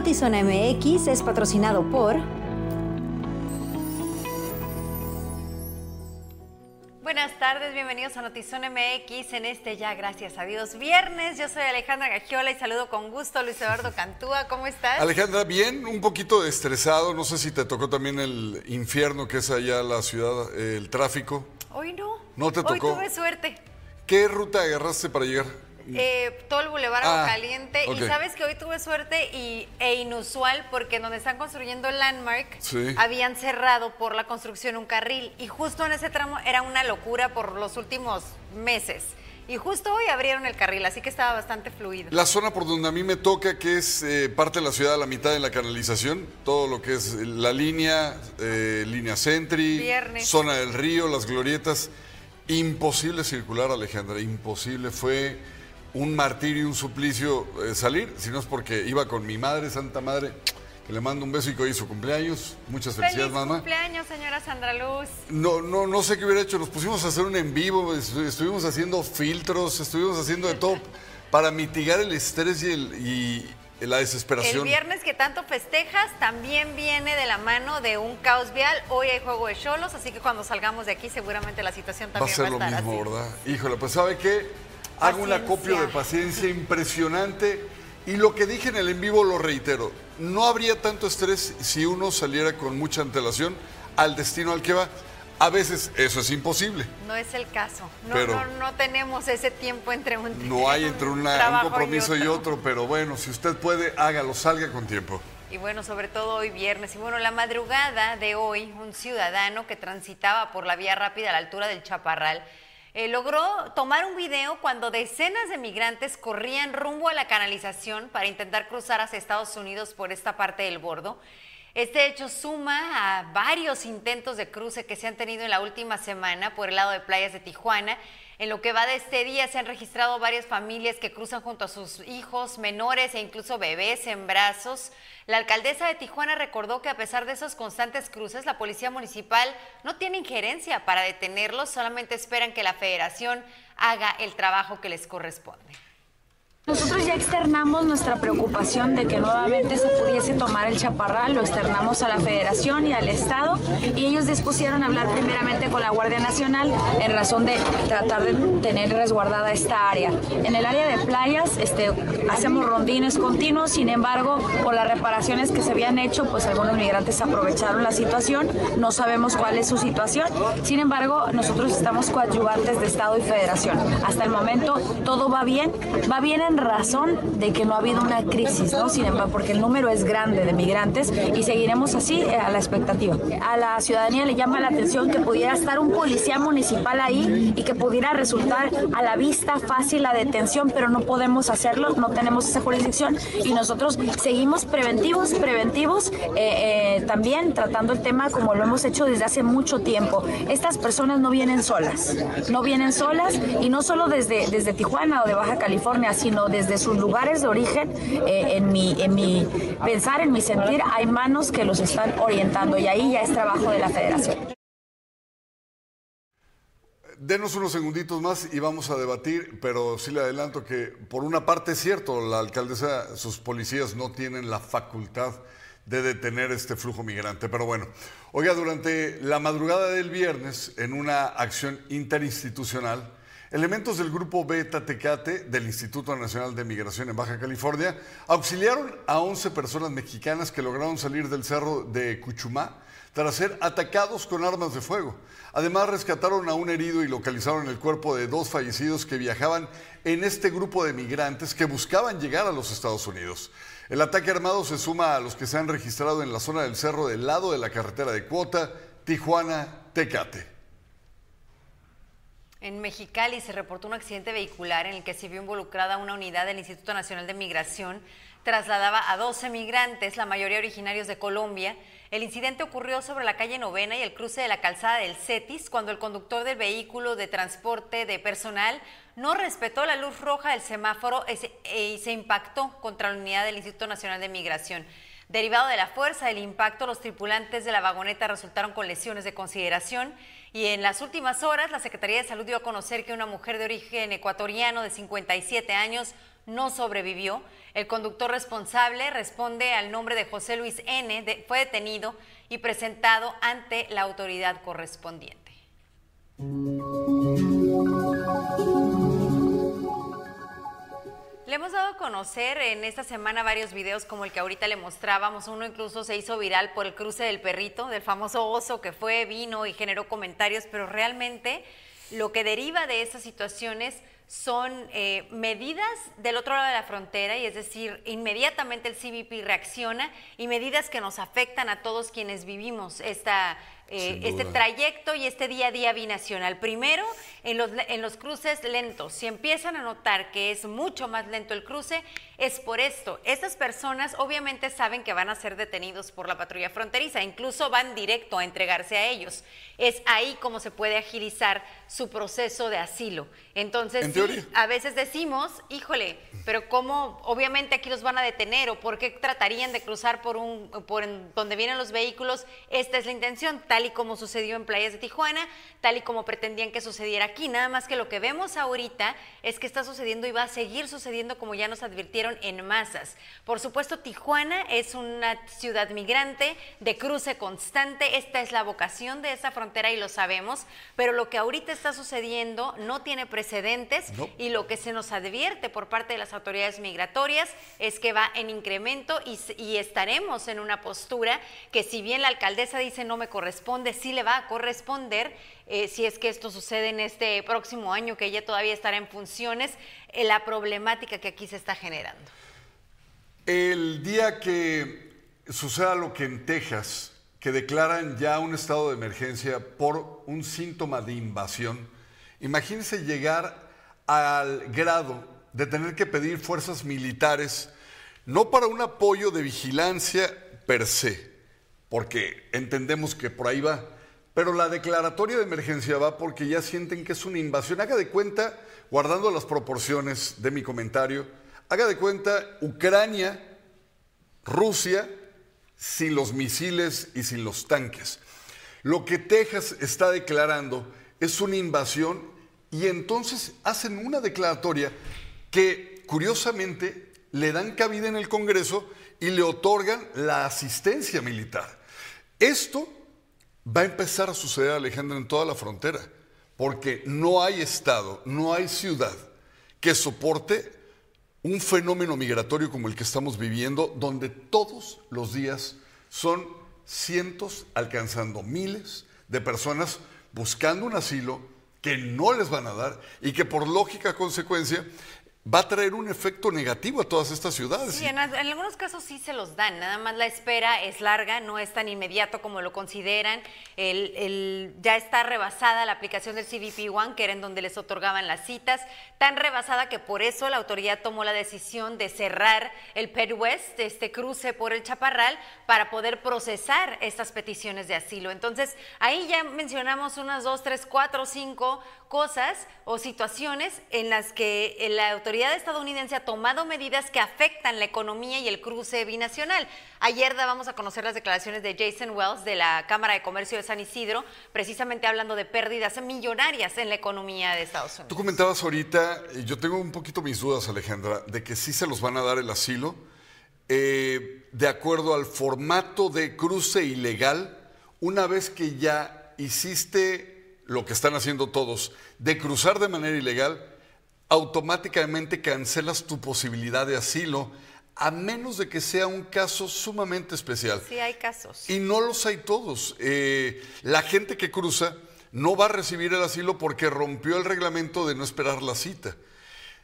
Notizona MX es patrocinado por... Buenas tardes, bienvenidos a Notizón MX en este ya, gracias a Dios, viernes. Yo soy Alejandra Gagiola y saludo con gusto a Luis Eduardo Cantúa. ¿Cómo estás? Alejandra, bien, un poquito estresado. No sé si te tocó también el infierno que es allá la ciudad, el tráfico. Hoy no. ¿No te tocó? Hoy tuve suerte. ¿Qué ruta agarraste para llegar? Eh, todo el Boulevard Ah, Caliente. Y sabes que hoy tuve suerte y, e inusual porque donde están construyendo el Landmark Sí. habían cerrado por la construcción un carril. Y justo en ese tramo era una locura por los últimos meses. Y justo hoy abrieron el carril, así que estaba bastante fluido. La zona por donde a mí me toca, que es eh, parte de la ciudad a la mitad de la canalización, todo lo que es la línea, eh, línea Sentry, Viernes. zona del río, las glorietas. Imposible circular, Alejandra, imposible. Fue un martirio y un suplicio eh, salir, si no es porque iba con mi madre, Santa Madre, que le mando un beso y que hoy es su cumpleaños. Muchas ¡Feliz felicidades, mamá. cumpleaños, señora Sandra Luz! No, no, no sé qué hubiera hecho. Nos pusimos a hacer un en vivo, estu- estuvimos haciendo filtros, estuvimos haciendo de todo para mitigar el estrés y, el- y la El desesperación. viernes que tanto festejas también viene de la mano de un caos vial. Hoy hay juego de cholos, así que cuando salgamos de aquí seguramente la situación Va a también ser va a lo estar mismo, así. ¿verdad? Híjole, pues ¿sabe qué? Hago un acopio de paciencia impresionante y lo que dije en el en vivo lo reitero. No habría tanto estrés si uno saliera con mucha antelación al destino al que va. A veces eso es imposible. No es el caso. No, Pero- no, no tenemos ese tiempo entre un No hay entre una- un compromiso y otro, pero bueno, si usted puede, hágalo, salga con tiempo. Y bueno, sobre todo hoy viernes. Y bueno, la madrugada de hoy, un ciudadano que transitaba por la vía rápida a la altura del Chaparral eh, logró tomar un video cuando decenas de migrantes corrían rumbo a la canalización para intentar cruzar hacia Estados Unidos por esta parte del bordo. Este hecho suma a varios intentos de cruce que se han tenido en la última semana por el lado de playas de Tijuana. En lo que va de este día se han registrado varias familias que cruzan junto a sus hijos menores e incluso bebés en brazos. La alcaldesa de Tijuana recordó que a pesar de esos constantes cruces, la policía municipal no tiene injerencia para detenerlos, solamente esperan que la federación haga el trabajo que les corresponde. Nosotros ya externamos nuestra preocupación de que nuevamente se pudiese tomar el chaparral, lo externamos a la federación y al Estado y ellos dispusieron hablar primeramente con la Guardia Nacional en razón de tratar de tener resguardada esta área. En el área de playas este, hacemos rondines continuos, sin embargo, por las reparaciones que se habían hecho, pues algunos migrantes aprovecharon la situación, no sabemos cuál es su situación, sin embargo, nosotros estamos coadyuvantes de Estado y Federación. Hasta el momento todo va bien, va bien en razón de que no ha habido una crisis, ¿no? Sin embargo, porque el número es grande de migrantes y seguiremos así eh, a la expectativa. A la ciudadanía le llama la atención que pudiera estar un policía municipal ahí y que pudiera resultar a la vista fácil la detención, pero no podemos hacerlo, no tenemos esa jurisdicción y nosotros seguimos preventivos, preventivos, eh, eh, también tratando el tema como lo hemos hecho desde hace mucho tiempo. Estas personas no vienen solas, no vienen solas y no solo desde, desde Tijuana o de Baja California, sino desde sus lugares de origen. Eh, en, mi, en mi pensar, en mi sentir, hay manos que los están orientando y ahí ya es trabajo de la federación. Denos unos segunditos más y vamos a debatir, pero sí le adelanto que por una parte es cierto, la alcaldesa, sus policías no tienen la facultad de detener este flujo migrante. Pero bueno, oiga, durante la madrugada del viernes, en una acción interinstitucional, elementos del grupo Beta Tecate del Instituto Nacional de Migración en Baja California auxiliaron a 11 personas mexicanas que lograron salir del cerro de Cuchumá tras ser atacados con armas de fuego. Además, rescataron a un herido y localizaron el cuerpo de dos fallecidos que viajaban en este grupo de migrantes que buscaban llegar a los Estados Unidos. El ataque armado se suma a los que se han registrado en la zona del cerro del lado de la carretera de Cuota, Tijuana-Tecate. En Mexicali se reportó un accidente vehicular en el que se vio involucrada una unidad del Instituto Nacional de Migración. Trasladaba a 12 migrantes, la mayoría originarios de Colombia. El incidente ocurrió sobre la calle Novena y el cruce de la calzada del Cetis cuando el conductor del vehículo de transporte de personal no respetó la luz roja del semáforo y se, se impactó contra la unidad del Instituto Nacional de Migración. Derivado de la fuerza del impacto, los tripulantes de la vagoneta resultaron con lesiones de consideración y en las últimas horas la Secretaría de Salud dio a conocer que una mujer de origen ecuatoriano de 57 años no sobrevivió. El conductor responsable responde al nombre de José Luis N. fue detenido y presentado ante la autoridad correspondiente. Le hemos dado a conocer en esta semana varios videos como el que ahorita le mostrábamos. Uno incluso se hizo viral por el cruce del perrito, del famoso oso que fue, vino y generó comentarios, pero realmente lo que deriva de esas situaciones son eh, medidas del otro lado de la frontera, y es decir, inmediatamente el CBP reacciona y medidas que nos afectan a todos quienes vivimos esta eh, este trayecto y este día a día binacional. Primero, en los, en los cruces lentos. Si empiezan a notar que es mucho más lento el cruce, es por esto. Estas personas obviamente saben que van a ser detenidos por la patrulla fronteriza, incluso van directo a entregarse a ellos. Es ahí como se puede agilizar su proceso de asilo. Entonces, a veces decimos, híjole, pero ¿cómo? Obviamente aquí los van a detener o por qué tratarían de cruzar por un por donde vienen los vehículos. Esta es la intención, tal y como sucedió en playas de Tijuana, tal y como pretendían que sucediera aquí. Nada más que lo que vemos ahorita es que está sucediendo y va a seguir sucediendo como ya nos advirtieron en masas. Por supuesto, Tijuana es una ciudad migrante de cruce constante. Esta es la vocación de esa frontera y lo sabemos, pero lo que ahorita está sucediendo no tiene precedentes y lo que se nos advierte por parte de las autoridades migratorias es que va en incremento y, y estaremos en una postura que si bien la alcaldesa dice no me corresponde, si le va a corresponder, eh, si es que esto sucede en este próximo año, que ella todavía estará en funciones, eh, la problemática que aquí se está generando. El día que suceda lo que en Texas, que declaran ya un estado de emergencia por un síntoma de invasión, imagínense llegar al grado de tener que pedir fuerzas militares, no para un apoyo de vigilancia per se, porque entendemos que por ahí va. Pero la declaratoria de emergencia va porque ya sienten que es una invasión. Haga de cuenta, guardando las proporciones de mi comentario, haga de cuenta Ucrania, Rusia, sin los misiles y sin los tanques. Lo que Texas está declarando es una invasión y entonces hacen una declaratoria que curiosamente le dan cabida en el Congreso y le otorgan la asistencia militar. Esto va a empezar a suceder, Alejandra, en toda la frontera, porque no hay estado, no hay ciudad que soporte un fenómeno migratorio como el que estamos viviendo, donde todos los días son cientos, alcanzando miles de personas buscando un asilo que no les van a dar y que por lógica consecuencia va a traer un efecto negativo a todas estas ciudades. Sí, en, algunos casos sí se los dan, nada más la espera es larga, no es tan inmediato como lo consideran. Ya está rebasada la aplicación del CBP One, que era en donde les otorgaban las citas, tan rebasada que por eso la autoridad tomó la decisión de cerrar el Ped West, este cruce por el Chaparral, para poder procesar estas peticiones de asilo. Entonces, ahí ya mencionamos unas dos, tres, cuatro, cinco cosas o situaciones en las que la autoridad estadounidense ha tomado medidas que afectan la economía y el cruce binacional. Ayer dábamos a conocer las declaraciones de Jason Wells de la Cámara de Comercio de San Isidro, precisamente hablando de pérdidas millonarias en la economía de Estados Unidos. Tú comentabas ahorita, yo tengo un poquito mis dudas, Alejandra, de que sí se los van a dar el asilo. Eh, de acuerdo al formato de cruce ilegal, una vez que ya hiciste lo que están haciendo todos, de cruzar de manera ilegal, automáticamente cancelas tu posibilidad de asilo, a menos de que sea un caso sumamente especial. Sí, hay casos. Y no los hay todos. Eh, la gente que cruza no va a recibir el asilo porque rompió el reglamento de no esperar la cita.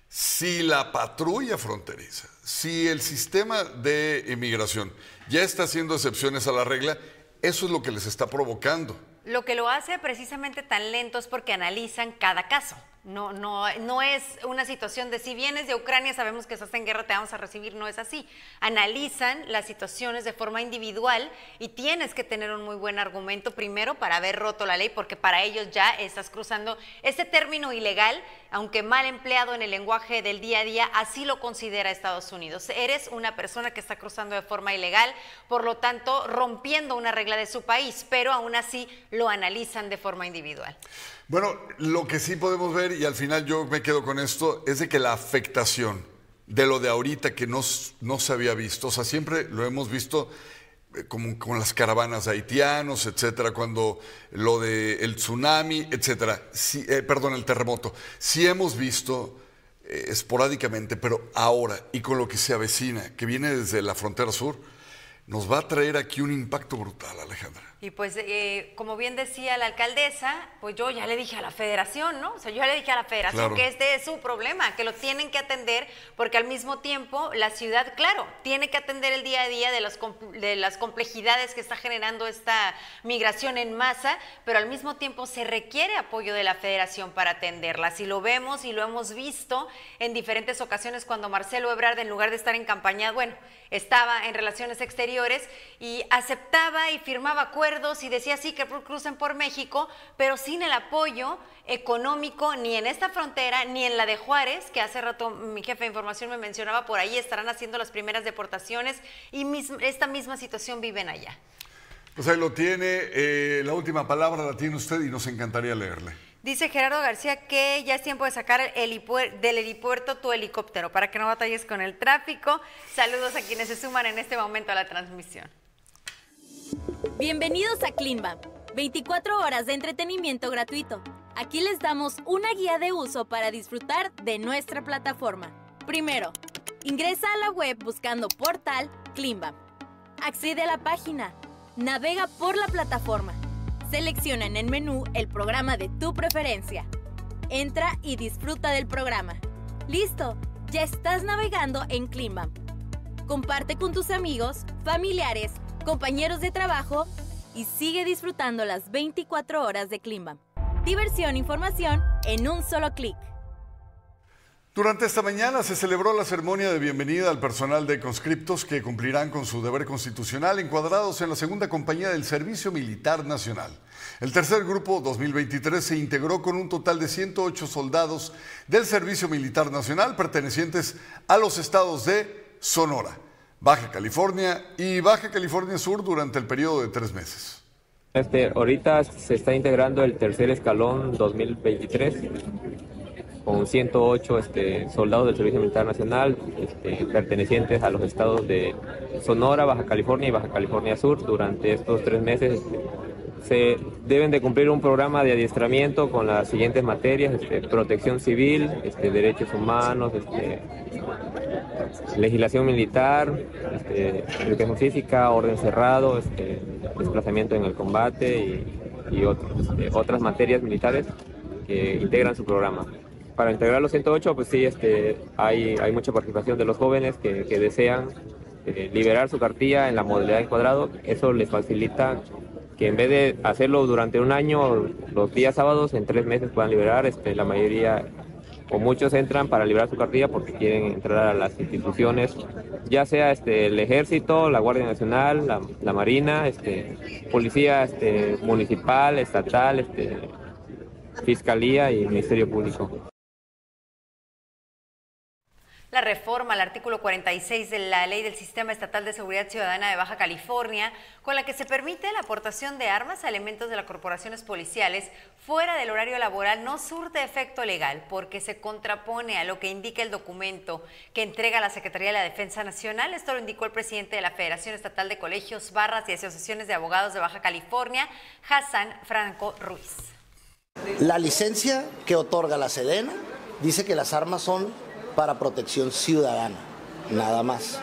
Si la patrulla fronteriza, si el sistema de inmigración ya está haciendo excepciones a la regla, eso es lo que les está provocando. Lo que lo hace precisamente tan lento es porque analizan cada caso. No, no, no es una situación de si vienes de Ucrania, sabemos que estás en guerra, te vamos a recibir, no es así. Analizan las situaciones de forma individual y tienes que tener un muy buen argumento primero para haber roto la ley, porque para ellos ya estás cruzando este término ilegal, aunque mal empleado en el lenguaje del día a día, así lo considera Estados Unidos. Eres una persona que está cruzando de forma ilegal, por lo tanto, rompiendo una regla de su país, pero aún así lo analizan de forma individual. Bueno, lo que sí podemos ver, y al final yo me quedo con esto, es de que la afectación de lo de ahorita que no, no se había visto. O sea, siempre lo hemos visto eh, como con las caravanas haitianos, etcétera, cuando lo del el tsunami, etcétera. Sí, eh, perdón, el terremoto. Sí hemos visto eh, esporádicamente, pero ahora y con lo que se avecina, que viene desde la frontera sur, nos va a traer aquí un impacto brutal, Alejandra. Y pues, eh, como bien decía la alcaldesa, pues yo ya le dije a la federación, ¿no? O sea, yo ya le dije a la federación que este es su problema, que lo tienen que atender, porque al mismo tiempo la ciudad, claro, tiene que atender el día a día de, los, de las complejidades que está generando esta migración en masa, pero al mismo tiempo se requiere apoyo de la federación para atenderlas. Y lo vemos y lo hemos visto en diferentes ocasiones cuando Marcelo Ebrard, en lugar de estar en campaña, bueno, estaba en relaciones exteriores y aceptaba y firmaba acuerdos y decía sí que crucen por México, pero sin el apoyo económico ni en esta frontera ni en la de Juárez, que hace rato mi jefe de información me mencionaba, por ahí estarán haciendo las primeras deportaciones y esta misma situación viven allá. Pues ahí lo tiene, eh, la última palabra la tiene usted y nos encantaría leerle. Dice Gerardo García que ya es tiempo de sacar del helipuerto tu helicóptero para que no batalles con el tráfico. Saludos a quienes se suman en este momento a la transmisión. Bienvenidos a Climba, 24 horas de entretenimiento gratuito. Aquí les damos una guía de uso para disfrutar de nuestra plataforma. Primero, ingresa a la web buscando portal Climba. Accede a la página. Navega por la plataforma Selecciona en el menú el programa de tu preferencia. Entra y disfruta del programa. ¡Listo! Ya estás navegando en Climbam. Comparte con tus amigos, familiares, compañeros de trabajo y sigue disfrutando las 24 horas de Climbam. Diversión e información en un solo clic. Durante esta mañana se celebró la ceremonia de bienvenida al personal de conscriptos que cumplirán con su deber constitucional encuadrados en la segunda compañía del Servicio Militar Nacional. El tercer grupo 2023 se integró con un total de 108 soldados del Servicio Militar Nacional pertenecientes a los estados de Sonora, Baja California y Baja California Sur durante el periodo de tres meses. Este, ahorita se está integrando el tercer escalón 2023 con 108 este, soldados del Servicio Militar Nacional este, pertenecientes a los estados de Sonora, Baja California y Baja California Sur. Durante estos tres meses este, se deben de cumplir un programa de adiestramiento con las siguientes materias, protección civil, derechos humanos, legislación militar, educación física, orden cerrado, desplazamiento en el combate y, otras materias militares que integran su programa para integrar los 108, pues sí, este, hay, hay mucha participación de los jóvenes que, desean eh, liberar su cartilla en la modalidad de cuadrado. Eso les facilita que en vez de hacerlo durante un año, los días sábados, en tres meses puedan liberar. Este, la mayoría o muchos entran para liberar su cartilla porque quieren entrar a las instituciones, ya sea este, el ejército, la Guardia Nacional, la, la Marina, este, policía este, municipal, estatal, este, fiscalía y ministerio público la reforma al artículo 46 de la Ley del Sistema Estatal de Seguridad Ciudadana de Baja California, con la que se permite la aportación de armas a elementos de las corporaciones policiales fuera del horario laboral, no surte efecto legal porque se contrapone a lo que indica el documento que entrega la Secretaría de la Defensa Nacional. Esto lo indicó el presidente de la Federación Estatal de Colegios, Barras y Asociaciones de Abogados de Baja California, Hassan Franco Ruiz. La licencia que otorga la Sedena dice que las armas son para protección ciudadana, nada más.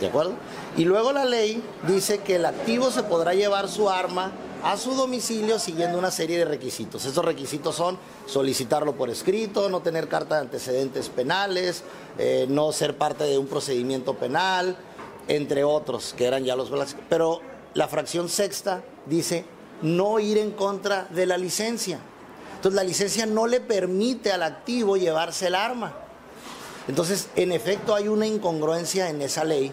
¿De acuerdo? Y luego la ley dice que el activo se podrá llevar su arma a su domicilio siguiendo una serie de requisitos. Esos requisitos son solicitarlo por escrito, no tener carta de antecedentes penales, eh, no ser parte de un procedimiento penal, entre otros, que eran ya los Pero la fracción sexta dice no ir en contra de la licencia. Entonces la licencia no le permite al activo llevarse el arma. Entonces, en efecto, hay una incongruencia en esa ley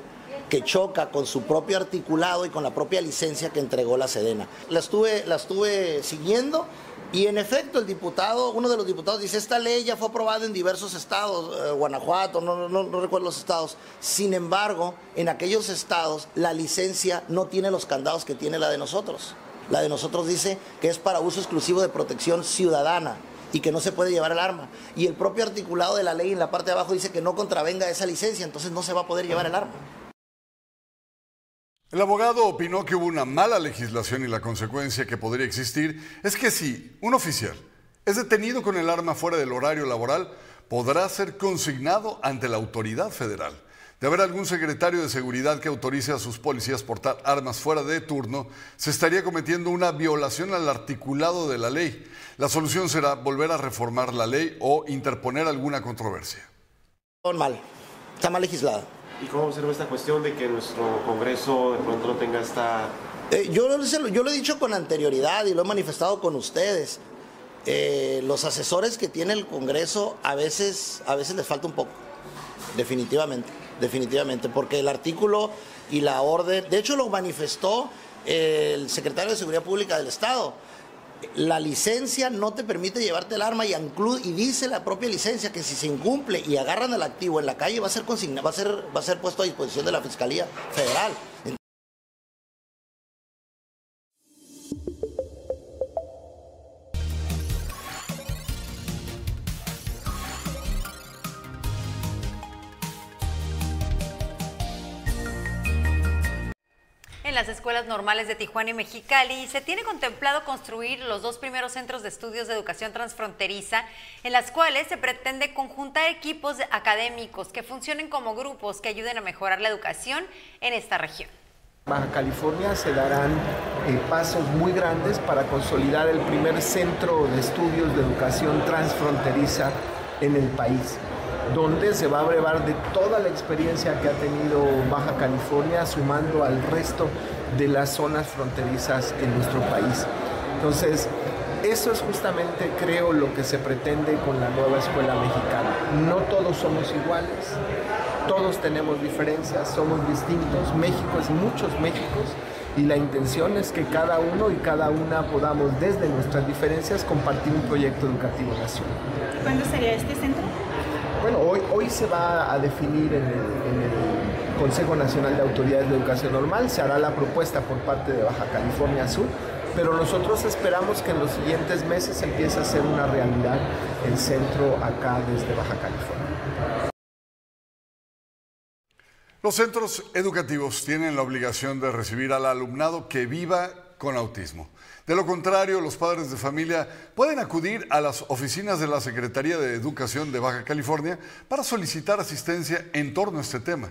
que choca con su propio articulado y con la propia licencia que entregó la Sedena. La estuve, la estuve siguiendo y en efecto el diputado, uno de los diputados dice, esta ley ya fue aprobada en diversos estados, eh, Guanajuato, no, recuerdo los estados. Sin embargo, en aquellos estados la licencia no tiene los candados que tiene la de nosotros. La de nosotros dice que es para uso exclusivo de protección ciudadana y que no se puede llevar el arma. Y el propio articulado de la ley en la parte de abajo dice que no contravenga esa licencia, entonces no se va a poder llevar el arma. El abogado opinó que hubo una mala legislación y la consecuencia que podría existir es que si un oficial es detenido con el arma fuera del horario laboral, podrá ser consignado ante la autoridad federal. De haber algún secretario de seguridad que autorice a sus policías portar armas fuera de turno, se estaría cometiendo una violación al articulado de la ley. La solución será volver a reformar la ley o interponer alguna controversia. Mal, está mal legislada. ¿Y cómo observa esta cuestión de que nuestro Congreso de pronto no tenga esta... Eh, yo, yo, lo he dicho con anterioridad y lo he manifestado con ustedes. Eh, los asesores que tiene el Congreso a veces, a veces les falta un poco, definitivamente, definitivamente, porque el artículo y la orden, de hecho lo manifestó el secretario de Seguridad Pública del Estado la licencia no te permite llevarte el arma y, y dice la propia licencia que si se incumple y agarran al activo en la calle va a ser va a ser, va a ser puesto a disposición de la Fiscalía Federal. En las escuelas normales de Tijuana y Mexicali se tiene contemplado construir los dos primeros centros de estudios de educación transfronteriza en las cuales se pretende conjuntar equipos académicos que funcionen como grupos que ayuden a mejorar la educación en esta región. Baja California se darán eh, pasos muy grandes para consolidar el primer centro de estudios de educación transfronteriza en el país donde se va a brevar de toda la experiencia que ha tenido Baja California, sumando al resto de las zonas fronterizas en nuestro país. Entonces, eso es justamente, creo, lo que se pretende con la nueva escuela mexicana. No todos somos iguales, todos tenemos diferencias, somos distintos, México es muchos Méxicos y la intención es que cada uno y cada una podamos desde nuestras diferencias compartir un proyecto educativo nacional. ¿Cuándo sería este centro? Bueno, hoy, hoy se va a definir en el, Consejo Nacional de Autoridades de Educación Normal, se hará la propuesta por parte de Baja California Sur, pero nosotros esperamos que en los siguientes meses empiece a ser una realidad el centro acá desde Baja California. Los centros educativos tienen la obligación de recibir al alumnado que viva con autismo. De lo contrario, los padres de familia pueden acudir a las oficinas de la Secretaría de Educación de Baja California para solicitar asistencia en torno a este tema.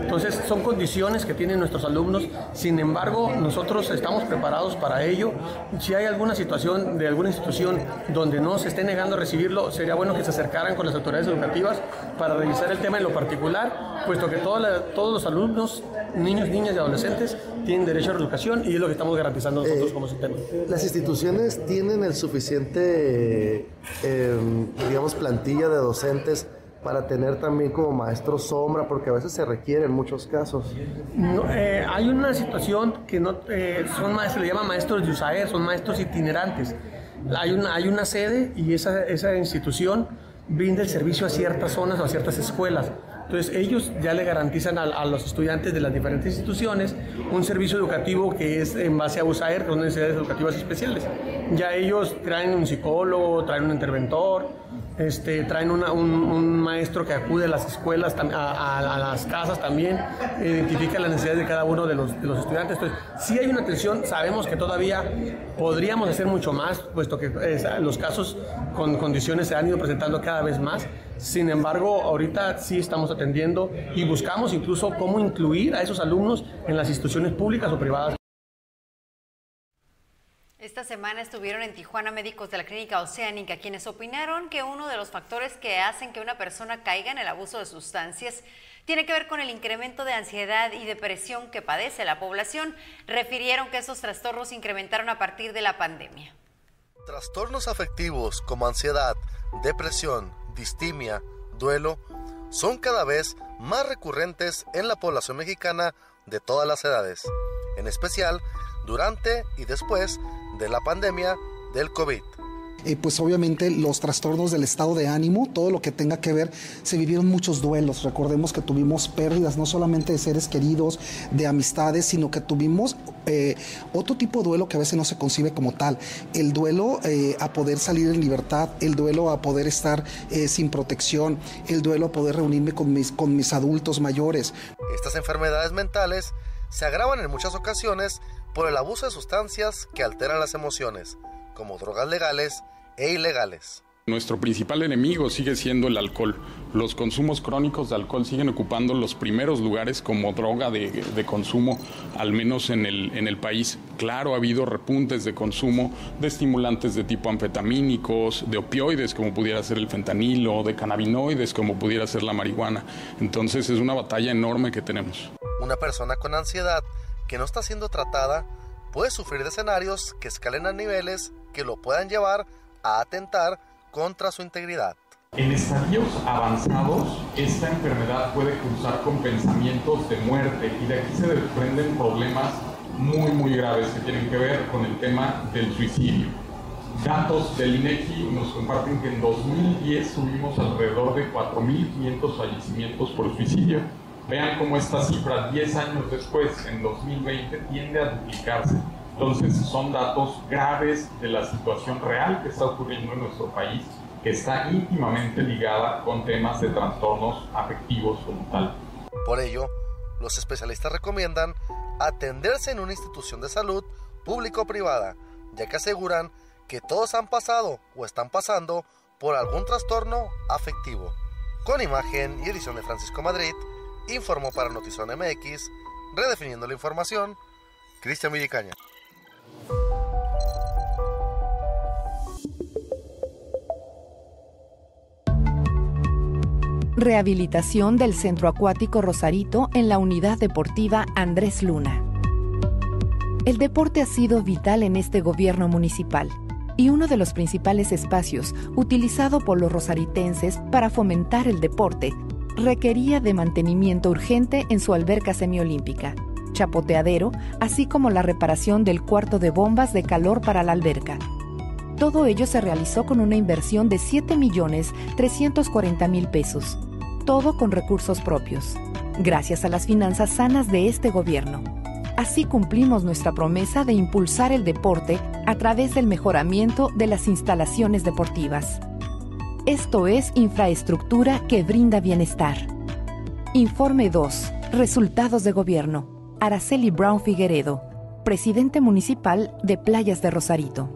Entonces son condiciones que tienen nuestros alumnos, sin embargo nosotros estamos preparados para ello. Si hay alguna situación de alguna institución donde no se esté negando a recibirlo, sería bueno que se acercaran con las autoridades educativas para revisar el tema en lo particular, puesto que todos los alumnos, niños, niñas y adolescentes tienen derecho a la educación y es lo que estamos garantizando nosotros eh, como sistema. Las instituciones tienen el suficiente, eh, digamos, plantilla de docentes para tener también como maestro sombra, porque a veces se requiere en muchos casos. Eh, hay una situación que no eh, son maestros, le llaman maestros de USAER, son maestros itinerantes. Hay una, hay una sede y esa, esa institución brinda el servicio a ciertas zonas o a ciertas escuelas. Entonces ellos ya le garantizan a, los estudiantes de las diferentes instituciones un servicio educativo que es en base a USAER, con necesidades educativas especiales. Ya ellos traen un psicólogo, traen un interventor, este, traen un, maestro que acude a las escuelas, a, las casas también, identifica las necesidades de cada uno de los, estudiantes. Entonces, si hay una atención, sabemos que todavía podríamos hacer mucho más, puesto que los casos con condiciones se han ido presentando cada vez más. Sin embargo, ahorita sí estamos atendiendo y buscamos incluso cómo incluir a esos alumnos en las instituciones públicas o privadas. Esta semana estuvieron en Tijuana médicos de la clínica Oceánica quienes opinaron que uno de los factores que hacen que una persona caiga en el abuso de sustancias tiene que ver con el incremento de ansiedad y depresión que padece la población. Refirieron que esos trastornos incrementaron a partir de la pandemia. Trastornos afectivos como ansiedad, depresión, distimia, duelo, son cada vez más recurrentes en la población mexicana de todas las edades, en especial durante y después de la pandemia del COVID. eh, pues obviamente los trastornos del estado de ánimo, todo lo que tenga que ver, se vivieron muchos duelos. Recordemos que tuvimos pérdidas no solamente de seres queridos, de amistades, sino que tuvimos eh, otro tipo de duelo que a veces no se concibe como tal. El duelo eh, a poder salir en libertad, el duelo a poder estar sin protección, el duelo a poder reunirme con mis, con mis adultos mayores. Estas enfermedades mentales se agravan en muchas ocasiones por el abuso de sustancias que alteran las emociones, como drogas legales e ilegales. Nuestro principal enemigo sigue siendo el alcohol. Los consumos crónicos de alcohol siguen ocupando los primeros lugares como droga de, de, consumo, al menos en el, en el país. Claro, ha habido repuntes de consumo de estimulantes de tipo anfetamínicos, de opioides como pudiera ser el fentanilo, de cannabinoides como pudiera ser la marihuana. Entonces es una batalla enorme que tenemos. Una persona con ansiedad que no está siendo tratada puede sufrir de escenarios que escalen a niveles que lo puedan llevar a atentar contra su integridad. En estadios avanzados, esta enfermedad puede cruzar con pensamientos de muerte y de aquí se desprenden problemas muy, muy graves que tienen que ver con el tema del suicidio. Datos del INEGI nos comparten que en 2010 tuvimos alrededor de 4.500 fallecimientos por suicidio. Vean cómo esta cifra 10 años después, en 2020, tiende a duplicarse. Entonces son datos graves de la situación real que está ocurriendo en nuestro país, que está íntimamente ligada con temas de trastornos afectivos como tal. Por ello, los especialistas recomiendan atenderse en una institución de salud pública o privada, ya que aseguran que todos han pasado o están pasando por algún trastorno afectivo. Con imagen y edición de Francisco Madrid, informó para Notizón MX, redefiniendo la información, Cristian Villicaña. Rehabilitación del Centro Acuático Rosarito en la Unidad Deportiva Andrés Luna. El deporte ha sido vital en este gobierno municipal y uno de los principales espacios utilizado por los rosaritenses para fomentar el deporte requería de mantenimiento urgente en su alberca semiolímpica, chapoteadero, así como la reparación del cuarto de bombas de calor para la alberca. Todo ello se realizó con una inversión de 7.340.000 pesos, todo con recursos propios, gracias a las finanzas sanas de este gobierno. Así cumplimos nuestra promesa de impulsar el deporte a través del mejoramiento de las instalaciones deportivas. Esto es infraestructura que brinda bienestar. Informe 2. Resultados de gobierno. Araceli Brown Figueredo, presidente municipal de Playas de Rosarito.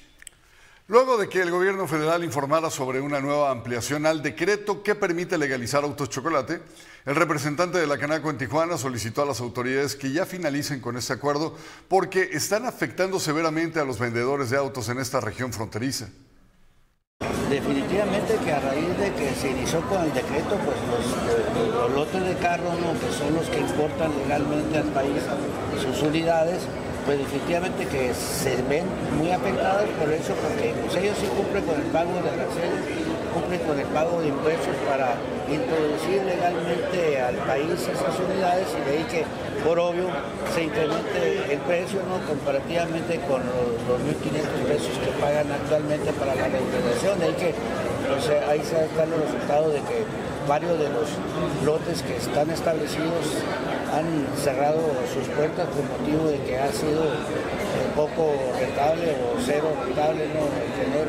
Luego de que el gobierno federal informara sobre una nueva ampliación al decreto que permite legalizar autos chocolate, el representante de la Canaco en Tijuana solicitó a las autoridades que ya finalicen con este acuerdo porque están afectando severamente a los vendedores de autos en esta región fronteriza. Definitivamente que a raíz de que se inició con el decreto, pues los, lotes de carros, ¿no? que son los que importan legalmente al país sus unidades, pues definitivamente que se ven muy afectados por eso, porque pues, ellos sí cumplen con el pago de aranceles, cumplen con el pago de impuestos para introducir legalmente al país esas unidades y de ahí que por obvio se incremente el precio ¿no? comparativamente con los 2.500 pesos que pagan actualmente para la reutilización, de ahí que pues, ahí se están los resultados de que varios de los lotes que están establecidos han cerrado sus puertas por motivo de que ha sido poco rentable o cero rentable ¿no? tener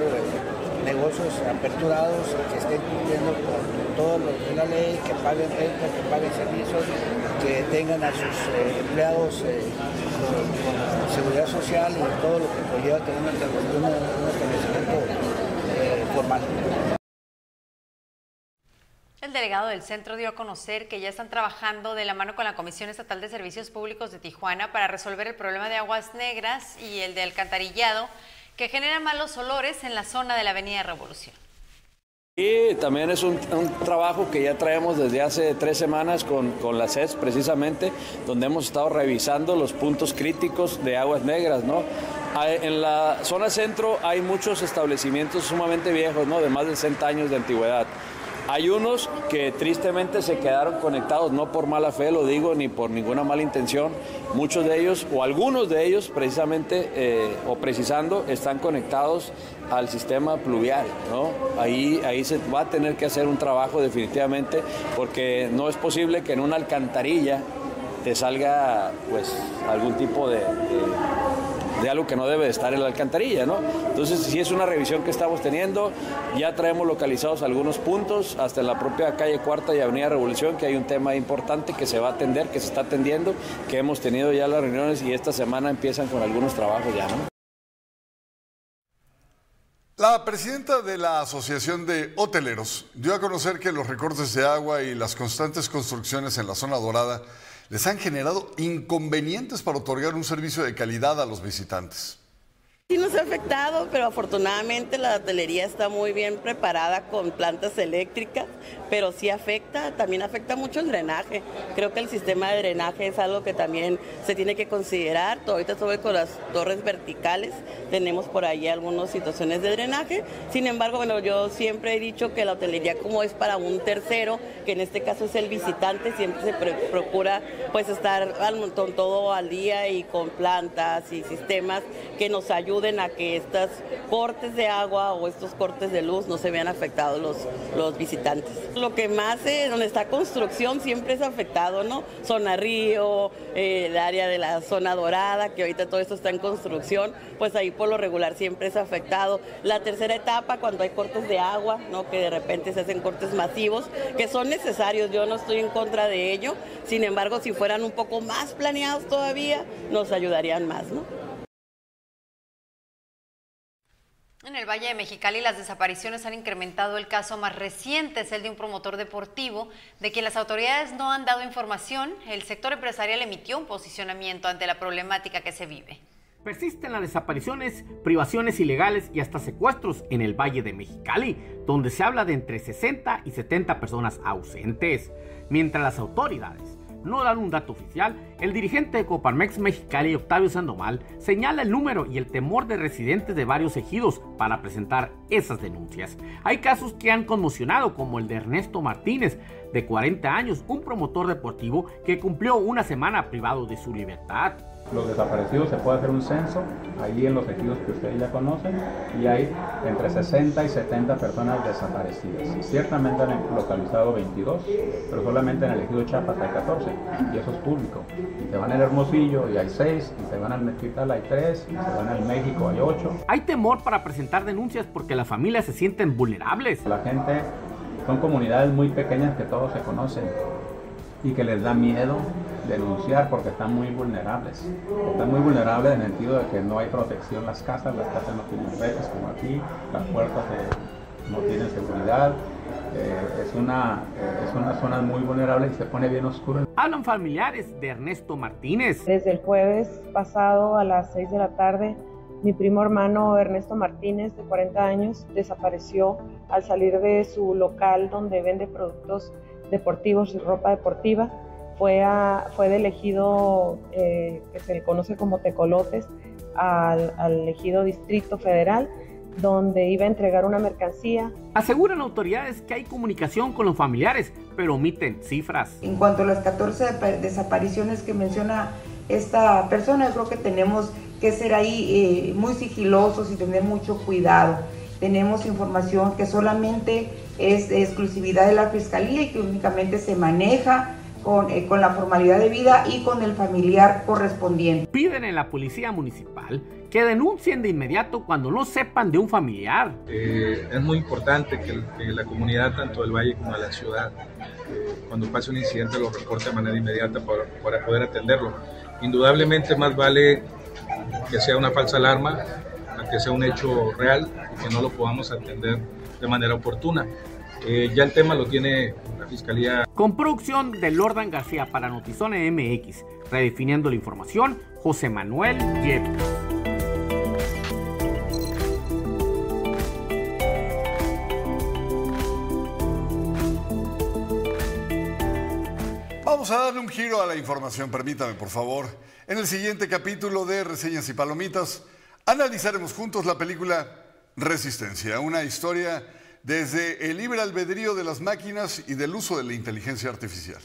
negocios aperturados que estén cumpliendo con todo lo de la ley, que paguen renta, que paguen servicios, que tengan a sus eh, empleados eh, con, seguridad social y todo lo que conlleva tener un establecimiento eh, formal. El delegado del centro dio a conocer que ya están trabajando de la mano con la Comisión Estatal de Servicios Públicos de Tijuana para resolver el problema de aguas negras y el de alcantarillado que generan malos olores en la zona de la Avenida Revolución. Y también es un, trabajo que ya traemos desde hace tres semanas con, con, la CES precisamente, donde hemos estado revisando los puntos críticos de aguas negras, ¿no? En la zona centro hay muchos establecimientos sumamente viejos, ¿no? De más de 60 años de antigüedad. Hay unos que tristemente se quedaron conectados, no por mala fe, lo digo, ni por ninguna mala intención. Muchos de ellos, o algunos de ellos, precisamente, eh, o precisando, están conectados al sistema pluvial, ¿no? Ahí, ahí se va a tener que hacer un trabajo definitivamente, porque no es posible que en una alcantarilla te salga, pues, algún tipo de de algo que no debe de estar en la alcantarilla, ¿no? Entonces, sí es una revisión que estamos teniendo, ya traemos localizados algunos puntos, hasta en la propia calle Cuarta y Avenida Revolución, que hay un tema importante que se va a atender, que se está atendiendo, que hemos tenido ya las reuniones y esta semana empiezan con algunos trabajos ya, ¿no? La presidenta de la Asociación de Hoteleros dio a conocer que los recortes de agua y las constantes construcciones en la zona dorada les han generado inconvenientes para otorgar un servicio de calidad a los visitantes. Sí nos ha afectado, pero afortunadamente la hotelería está muy bien preparada con plantas eléctricas, pero sí afecta, también afecta mucho el drenaje. Creo que el sistema de drenaje es algo que también se tiene que considerar. Ahorita estoy con las torres verticales, tenemos por ahí algunas situaciones de drenaje. Sin embargo, bueno, yo siempre he dicho que la hotelería como es para un tercero, que en este caso es el visitante, siempre se procura pues estar con todo al día y con plantas y sistemas que nos ayuden a que estos cortes de agua o estos cortes de luz no se vean afectados los, los visitantes. Lo que más, es donde está construcción, siempre es afectado, ¿no? Zona Río, eh, el área de la zona dorada, que ahorita todo esto está en construcción, pues ahí por lo regular siempre es afectado. La tercera etapa, cuando hay cortes de agua, ¿no? Que de repente se hacen cortes masivos, que son necesarios, yo no estoy en contra de ello, sin embargo, si fueran un poco más planeados todavía, nos ayudarían más, ¿no? En el Valle de Mexicali las desapariciones han incrementado. El caso más reciente es el de un promotor deportivo de quien las autoridades no han dado información. El sector empresarial emitió un posicionamiento ante la problemática que se vive. Persisten las desapariciones, privaciones ilegales y hasta secuestros en el Valle de Mexicali, donde se habla de entre 60 y 70 personas ausentes, mientras las autoridades no dan un dato oficial, el dirigente de Coparmex Mexicali, Octavio Sandoval, señala el número y el temor de residentes de varios ejidos para presentar esas denuncias. Hay casos que han conmocionado, como el de Ernesto Martínez, de 40 años, un promotor deportivo que cumplió una semana privado de su libertad los desaparecidos se puede hacer un censo ahí en los ejidos que ustedes ya conocen y hay entre 60 y 70 personas desaparecidas. Ciertamente han localizado 22, pero solamente en el ejido Chiapas hay 14 y eso es público. Y se van al Hermosillo y hay 6, y se van al Mezquital hay 3, y se van al México hay 8. Hay temor para presentar denuncias porque las familias se sienten vulnerables. La gente son comunidades muy pequeñas que todos se conocen y que les da miedo denunciar porque están muy vulnerables. Están muy vulnerables en el sentido de que no hay protección las casas, las casas no tienen redes como aquí, las puertas no tienen seguridad. Eh, es, una, eh, es una zona muy vulnerable y se pone bien oscuro. Hablan familiares de Ernesto Martínez. Desde el jueves pasado a las 6 de la tarde, mi primo hermano Ernesto Martínez, de 40 años, desapareció al salir de su local donde vende productos deportivos y ropa deportiva. Fue, a, fue elegido, eh, que se le conoce como Tecolotes, al, al elegido Distrito Federal donde iba a entregar una mercancía. Aseguran autoridades que hay comunicación con los familiares, pero omiten cifras. En cuanto a las 14 desapariciones que menciona esta persona, yo creo que tenemos que ser ahí eh, muy sigilosos y tener mucho cuidado. Tenemos información que solamente es de exclusividad de la Fiscalía y que únicamente se maneja con, eh, con, la formalidad de vida y con el familiar correspondiente. Piden en la policía municipal que denuncien de inmediato cuando no sepan de un familiar. Eh, es muy importante que, la comunidad, tanto del valle como de la ciudad, eh, cuando pase un incidente lo reporte de manera inmediata para, para poder atenderlo. Indudablemente más vale que sea una falsa alarma a que sea un hecho real y que no lo podamos atender de manera oportuna. Eh, ya el tema lo tiene la Fiscalía. Con producción de Lordan García para Notizón MX, redefiniendo la información, José Manuel Yepes. Vamos a darle un giro a la información, permítame por favor. En el siguiente capítulo de Reseñas y Palomitas analizaremos juntos la película Resistencia, una historia desde el libre albedrío de las máquinas y del uso de la inteligencia artificial.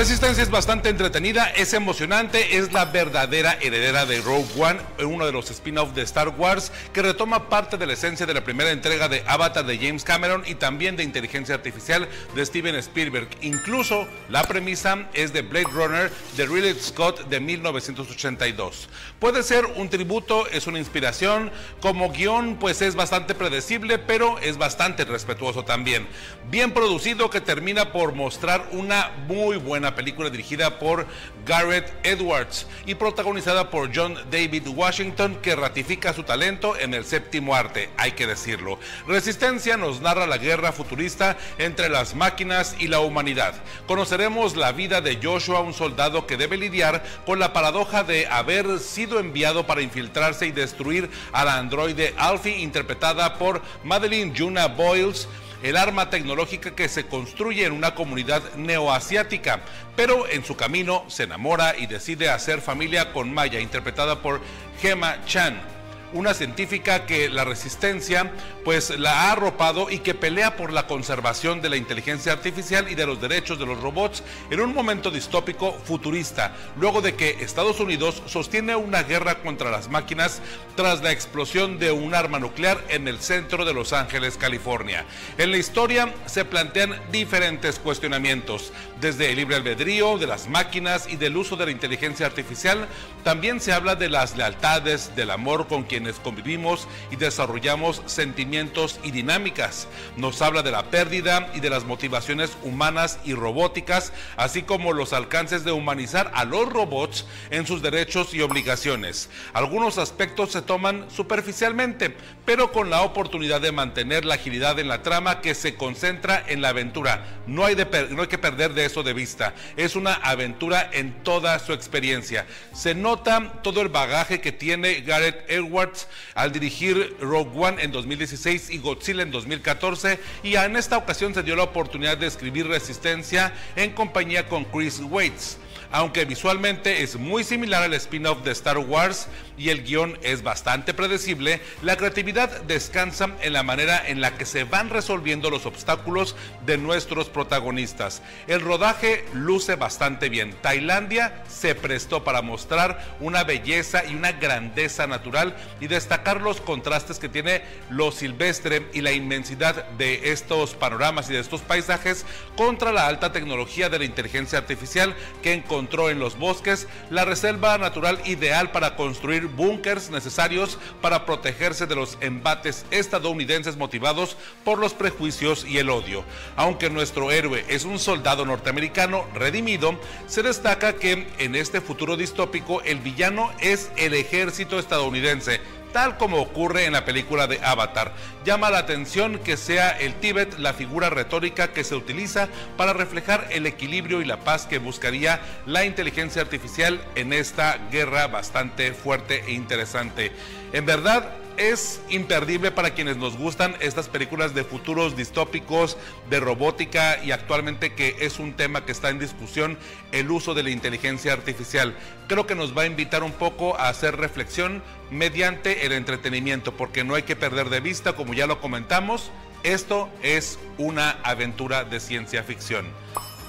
Resistencia es bastante entretenida, es emocionante, es la verdadera heredera de Rogue One, uno de los spin-off de Star Wars, que retoma parte de la esencia de la primera entrega de Avatar de James Cameron y también de inteligencia artificial de Steven Spielberg. Incluso la premisa es de Blade Runner de Ridley Scott de 1982. Puede ser un tributo, es una inspiración, como guion pues es bastante predecible, pero es bastante respetuoso también. Bien producido que termina por mostrar una muy buena película dirigida por Garrett Edwards y protagonizada por John David Washington, que ratifica su talento en el séptimo arte, hay que decirlo. Resistencia nos narra la guerra futurista entre las máquinas y la humanidad. Conoceremos la vida de Joshua, un soldado que debe lidiar con la paradoja de haber sido enviado para infiltrarse y destruir a la androide Alfie, interpretada por Madeline Juna Boyles el arma tecnológica que se construye en una comunidad neoasiática, pero en su camino se enamora y decide hacer familia con Maya, interpretada por Gemma Chan una científica que la resistencia pues la ha arropado y que pelea por la conservación de la inteligencia artificial y de los derechos de los robots en un momento distópico futurista, luego de que Estados Unidos sostiene una guerra contra las máquinas tras la explosión de un arma nuclear en el centro de Los Ángeles, California. En la historia se plantean diferentes cuestionamientos, desde el libre albedrío de las máquinas y del uso de la inteligencia artificial, también se habla de las lealtades, del amor con quienes convivimos y desarrollamos sentimientos y dinámicas. Nos habla de la pérdida y de las motivaciones humanas y robóticas, así como los alcances de humanizar a los robots en sus derechos y obligaciones. Algunos aspectos se toman superficialmente, pero con la oportunidad de mantener la agilidad en la trama que se concentra en la aventura. No hay, no hay que perder de de vista. Es una aventura en toda su experiencia. Se nota todo el bagaje que tiene Gareth Edwards al dirigir Rogue One en 2016 y Godzilla en 2014 y en esta ocasión se dio la oportunidad de escribir Resistencia en compañía con Chris Waits aunque visualmente es muy similar al spin-off de Star Wars y el guion es bastante predecible, la creatividad descansa en la manera en la que se van resolviendo los obstáculos de nuestros protagonistas. El rodaje luce bastante bien. Tailandia se prestó para mostrar una belleza y una grandeza natural y destacar los contrastes que tiene lo silvestre y la inmensidad de estos panoramas y de estos paisajes contra la alta tecnología de la inteligencia artificial que encontró en los bosques la reserva natural ideal para construir búnkers necesarios para protegerse de los embates estadounidenses motivados por los prejuicios y el odio. Aunque nuestro héroe es un soldado norteamericano redimido, se destaca que en este futuro distópico el villano es el ejército estadounidense tal como ocurre en la película de Avatar. Llama la atención que sea el Tíbet la figura retórica que se utiliza para reflejar el equilibrio y la paz que buscaría la inteligencia artificial en esta guerra bastante fuerte e interesante. En verdad, es imperdible para quienes nos gustan estas películas de futuros distópicos, de robótica y actualmente que es un tema que está en discusión, el uso de la inteligencia artificial. Creo que nos va a invitar un poco a hacer reflexión mediante el entretenimiento, porque no hay que perder de vista, como ya lo comentamos, esto es una aventura de ciencia ficción.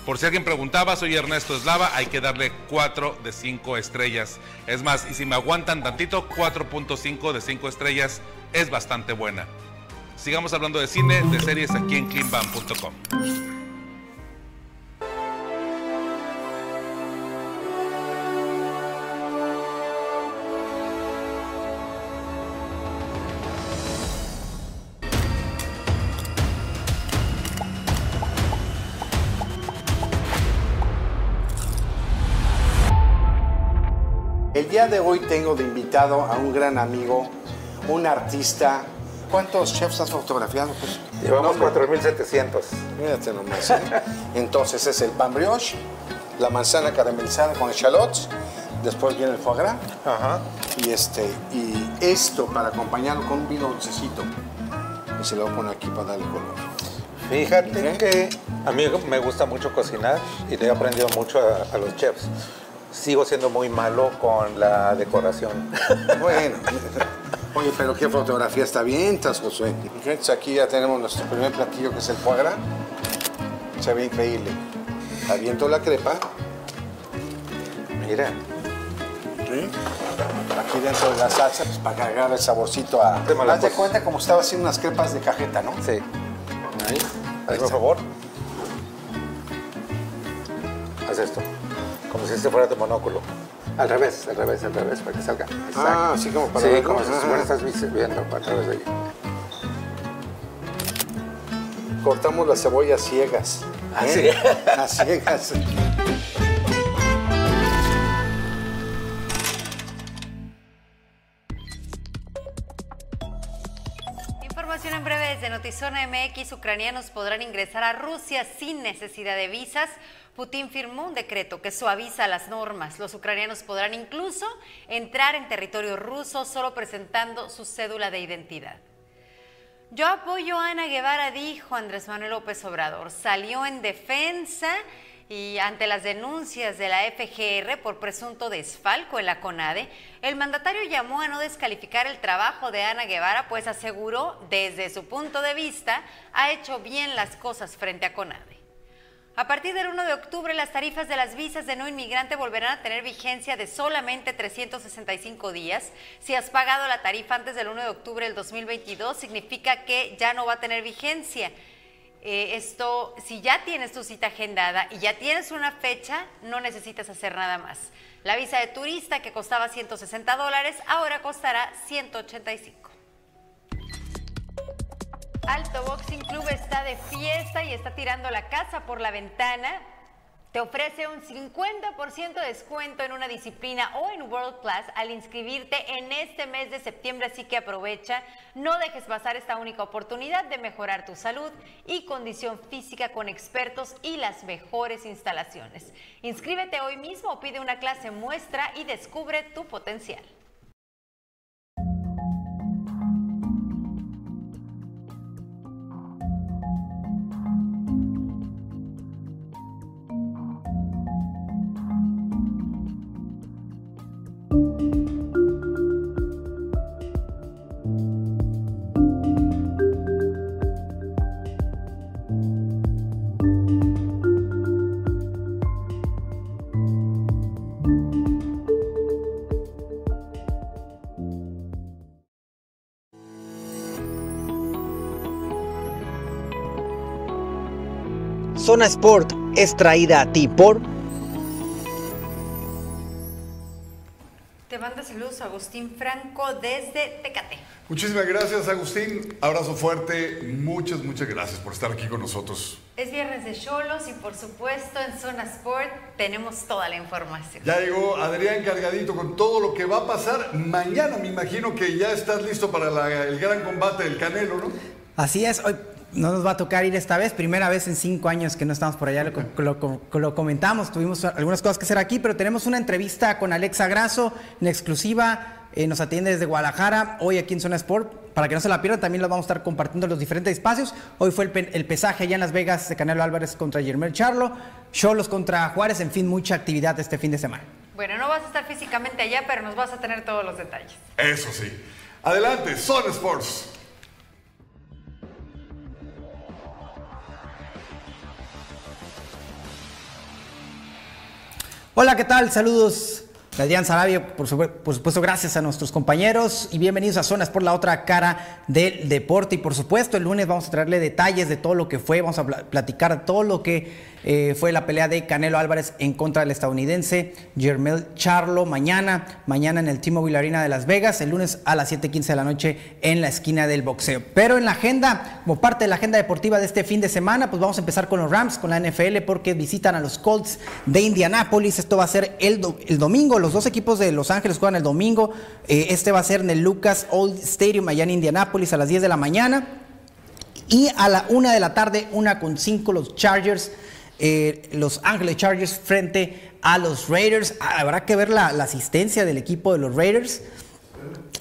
Por si alguien preguntaba, soy Ernesto Eslava, hay que darle 4 de 5 estrellas. Es más, y si me aguantan tantito, 4.5 de 5 estrellas es bastante buena. Sigamos hablando de cine, de series aquí en cleanbam.com. día de hoy tengo de invitado a un gran amigo, un artista. ¿Cuántos chefs has fotografiado? Pues, Llevamos no, 4.700. Fíjate nomás. ¿eh? Entonces es el pan brioche, la manzana caramelizada con echalots, después viene el foie gras. Y, este, y esto para acompañarlo con un vino dulcecito. y se lo voy a poner aquí para darle color. Fíjate que a mí me gusta mucho cocinar y le he aprendido mucho a, a los chefs. Sigo siendo muy malo con la decoración. Bueno, oye, pero qué fotografía está bien, Josué. Entonces aquí ya tenemos nuestro primer platillo que es el foie gras. Se ve increíble. Aviento la crepa. Mira. ¿Sí? Aquí dentro de la salsa, pues para cargar el saborcito a... Te Haz de cuenta como estaba haciendo unas crepas de cajeta, ¿no? Sí. Ahí. Hazme por favor. Haz esto. Si este fuera tu monóculo. Al revés, al revés, al revés, para que salga. Ah, así como para Sí, como si Ah. fuera estás viendo a través de ahí. Cortamos las cebollas ciegas. Así ¿eh? es. A ciegas. Notizona MX. Ucranianos podrán ingresar a Rusia sin necesidad de visas. Putin firmó un decreto que suaviza las normas. Los ucranianos podrán incluso entrar en territorio ruso solo presentando su cédula de identidad. Yo apoyo a Ana Guevara, dijo Andrés Manuel López Obrador. Salió en defensa y ante las denuncias de la FGR por presunto desfalco en la CONADE, el mandatario llamó a no descalificar el trabajo de Ana Guevara, pues aseguró, desde su punto de vista, ha hecho bien las cosas frente a CONADE. A partir del 1 de octubre, las tarifas de las visas de no inmigrante volverán a tener vigencia de solamente 365 días. Si has pagado la tarifa antes del 1 de octubre del 2022, significa que ya no va a tener vigencia. Eh, esto, si ya tienes tu cita agendada y ya tienes una fecha, no necesitas hacer nada más. La visa de turista que costaba 160 dólares, ahora costará 185. Alto Boxing Club está de fiesta y está tirando la casa por la ventana. Te ofrece un 50% de descuento en una disciplina o en World Class al inscribirte en este mes de septiembre, así que aprovecha. No dejes pasar esta única oportunidad de mejorar tu salud y condición física con expertos y las mejores instalaciones. Inscríbete hoy mismo, pide una clase muestra y descubre tu potencial. Zona Sport es traída a ti por Te manda saludos Agustín Franco desde Tecate. Muchísimas gracias, Agustín. Abrazo fuerte. Muchas, muchas gracias por estar aquí con nosotros. Es viernes de Cholos y por supuesto en Zona Sport tenemos toda la información. Ya llegó Adrián cargadito con todo lo que va a pasar mañana. Me imagino que ya estás listo para la- el gran combate del Canelo, ¿no? Así es, hoy no nos va a tocar ir esta vez, primera vez en cinco años que no estamos por allá, lo, lo- lo comentamos, tuvimos algunas cosas que hacer aquí, pero tenemos una entrevista con Alexa Grasso en exclusiva, eh, nos atiende desde Guadalajara, hoy aquí en Zona Sport, para que no se la pierdan, también lo vamos a estar compartiendo en los diferentes espacios, hoy fue el, el pesaje allá en Las Vegas de Canelo Álvarez contra Germel Charlo, Cholos contra Juárez, en fin, mucha actividad este fin de semana. Bueno, no vas a estar físicamente allá, pero nos vas a tener todos los detalles. Eso sí. Adelante, Son Sports. Hola, ¿qué tal? Saludos Adrián Sarabia, por, por supuesto, gracias a nuestros compañeros y bienvenidos a Zonas por la otra cara del deporte. Y por supuesto, el lunes vamos a traerle detalles de todo lo que fue, vamos a pla- platicar todo lo que eh, fue la pelea de Canelo Álvarez en contra del estadounidense Jermel Charlo. Mañana, mañana en el T-Mobile Arena de Las Vegas, el lunes a las 7:15 de la noche en la esquina del boxeo. Pero en la agenda, como parte de la agenda deportiva de este fin de semana, pues vamos a empezar con los Rams, con la NFL, porque visitan a los Colts de Indianápolis. Esto va a ser el, do- el domingo. Los dos equipos de Los Ángeles juegan el domingo. Eh, este va a ser en el Lucas Oil Stadium allá en Indianápolis a las 10 de la mañana. Y a la una de la tarde, una con cinco, los Chargers, eh, los Ángeles Chargers frente a los Raiders. Ah, Habrá que ver la, asistencia del equipo de los Raiders.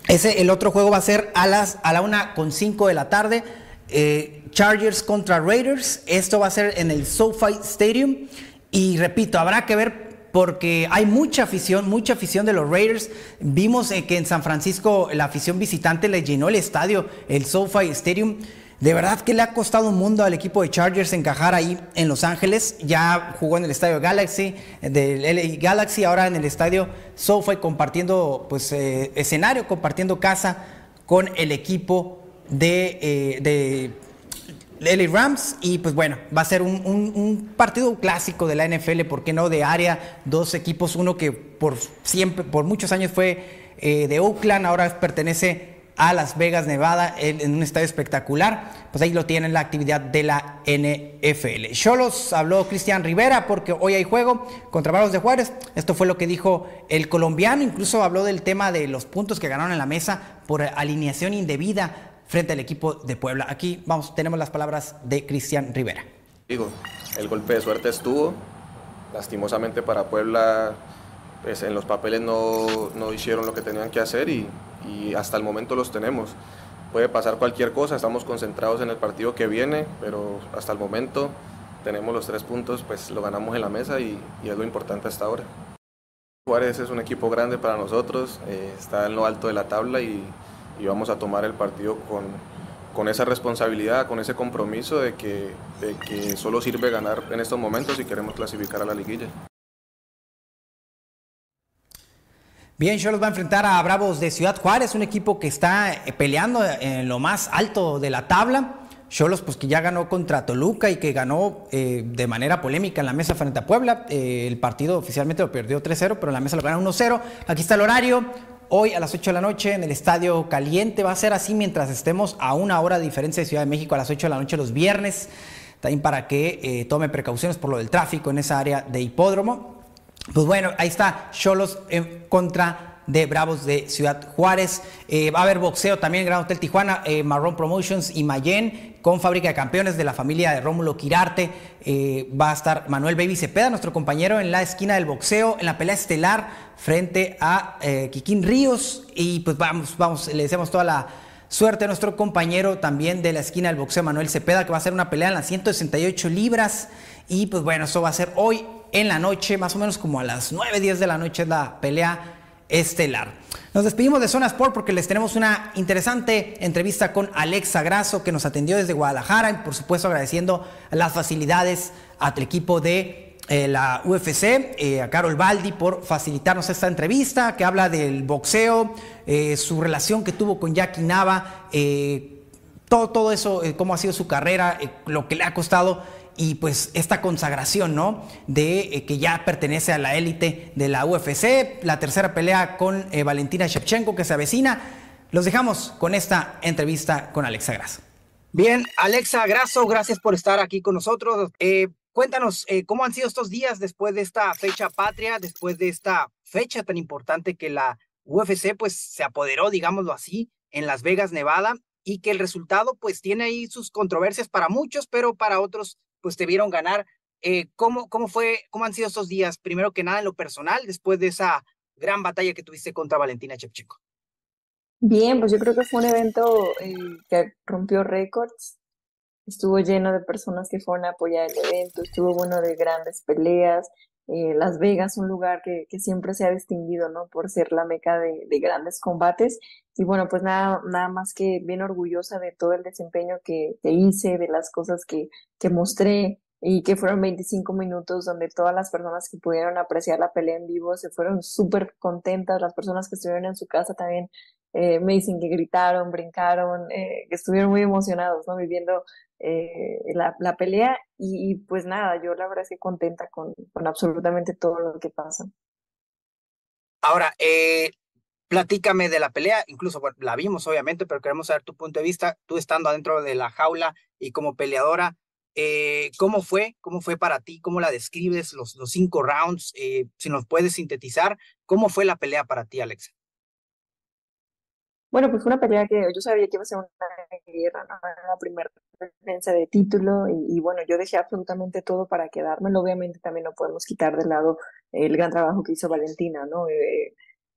Ese, el otro juego va a ser a, las, a la una con cinco de la tarde. eh, Chargers contra Raiders. Esto va a ser en el SoFi Stadium. Y repito, habrá que ver porque hay mucha afición, mucha afición de los Raiders. Vimos eh, que en San Francisco la afición visitante le llenó el estadio, el SoFi Stadium. De verdad que le ha costado un mundo al equipo de Chargers encajar ahí en Los Ángeles. Ya jugó en el estadio Galaxy, del LA Galaxy, ahora en el estadio SoFi compartiendo pues eh, escenario, compartiendo casa con el equipo de, eh, de LA Rams y pues bueno, va a ser un, un- partido clásico de la NFL, ¿por qué no? De área, dos equipos, uno que por siempre, por muchos años fue eh, de Oakland, ahora pertenece a Las Vegas, Nevada, en un estadio espectacular. Pues ahí lo tienen la actividad de la NFL. Cholos habló Cristian Rivera porque hoy hay juego contra Bravos de Juárez. Esto fue lo que dijo el colombiano. Incluso habló del tema de los puntos que ganaron en la mesa por alineación indebida frente al equipo de Puebla. Aquí vamos, tenemos las palabras de Cristian Rivera. Digo, el golpe de suerte estuvo. Lastimosamente para Puebla, pues en los papeles no, no hicieron lo que tenían que hacer y, y hasta el momento los tenemos. Puede pasar cualquier cosa, estamos concentrados en el partido que viene, pero hasta el momento tenemos los tres puntos, pues lo ganamos en la mesa y, y es lo importante hasta ahora. Juárez es un equipo grande para nosotros, eh, está en lo alto de la tabla y, y vamos a tomar el partido con, con esa responsabilidad, con ese compromiso de que, de que solo sirve ganar en estos momentos si queremos clasificar a la liguilla. Bien, Cholos va a enfrentar a Bravos de Ciudad Juárez, un equipo que está eh, peleando en lo más alto de la tabla. Cholos, pues que ya ganó contra Toluca y que ganó eh, de manera polémica en la mesa frente a Puebla. Eh, el partido oficialmente lo perdió 3-0, pero en la mesa lo ganaron 1-0. Aquí está el horario. Hoy a las 8 de la noche en el Estadio Caliente. Va a ser así mientras estemos a una hora de diferencia de Ciudad de México a las 8 de la noche los viernes. También para que eh, tome precauciones por lo del tráfico en esa área de hipódromo. Pues bueno, ahí está Cholos en contra de Bravos de Ciudad Juárez. Eh, va a haber boxeo también en Gran Hotel Tijuana, eh, Marrón Promotions y Mayen con Fábrica de Campeones de la familia de Rómulo Quirarte. Eh, va a estar Manuel Baby Cepeda, nuestro compañero en la esquina del boxeo, en la pelea estelar frente a Kikín Ríos. Y pues vamos, vamos, le deseamos toda la suerte a nuestro compañero también de la esquina del boxeo, Manuel Cepeda, que va a hacer una pelea en las 168 libras. Y pues bueno, eso va a ser hoy en la noche, más o menos como a las 9, 10 de la noche es la pelea estelar. Nos despedimos de Zona Sport porque les tenemos una interesante entrevista con Alexa Grasso que nos atendió desde Guadalajara y por supuesto agradeciendo las facilidades al equipo de eh, la UFC, eh, a Carol Baldi por facilitarnos esta entrevista que habla del boxeo, eh, su relación que tuvo con Jackie Nava, todo, todo eso, cómo ha sido su carrera, lo que le ha costado y pues esta consagración, ¿no? De eh, que ya pertenece a la élite de la UFC, la tercera pelea con eh, Valentina Shevchenko que se avecina. Los dejamos con esta entrevista con Alexa Grasso. Bien, Alexa Grasso, gracias por estar aquí con nosotros. Eh, cuéntanos, ¿cómo han sido estos días después de esta fecha patria, después de esta fecha tan importante que la UFC pues se apoderó, digámoslo así, en Las Vegas, Nevada, y que el resultado pues tiene ahí sus controversias para muchos, pero para otros pues te vieron ganar. Eh, ¿cómo, ¿Cómo fue, cómo han sido estos días? Primero que nada en lo personal, después de esa gran batalla que tuviste contra Valentina Shevchenko. Bien, pues yo creo que fue un evento eh, que rompió récords. Estuvo lleno de personas que fueron a apoyar el evento, estuvo bueno de grandes peleas. Eh, Las Vegas, un lugar que, que siempre se ha distinguido, ¿no? Por ser la meca de, de grandes combates. Y bueno, pues nada, nada más que bien orgullosa de todo el desempeño que, que hice, de las cosas que, que mostré y que fueron 25 minutos donde todas las personas que pudieron apreciar la pelea en vivo se fueron súper contentas. Las personas que estuvieron en su casa también eh, me dicen que gritaron, brincaron, eh, que estuvieron muy emocionados, ¿no? Viviendo eh, la, la pelea y, y, pues nada, yo la verdad es que contenta con, con absolutamente todo lo que pasa. Ahora, eh, platícame de la pelea, incluso bueno, la vimos obviamente, pero queremos saber tu punto de vista, tú estando adentro de la jaula y como peleadora, eh, ¿cómo fue? ¿Cómo fue para ti? ¿Cómo la describes los, los cinco rounds? Eh, si nos puedes sintetizar, ¿cómo fue la pelea para ti, Alexa? Bueno, pues fue una pelea que yo sabía que iba a ser una guerra, ¿no? Era la primera defensa de título y, y, bueno, yo dejé absolutamente todo para quedármelo. Obviamente también no podemos quitar de lado el gran trabajo que hizo Valentina, ¿no? Eh,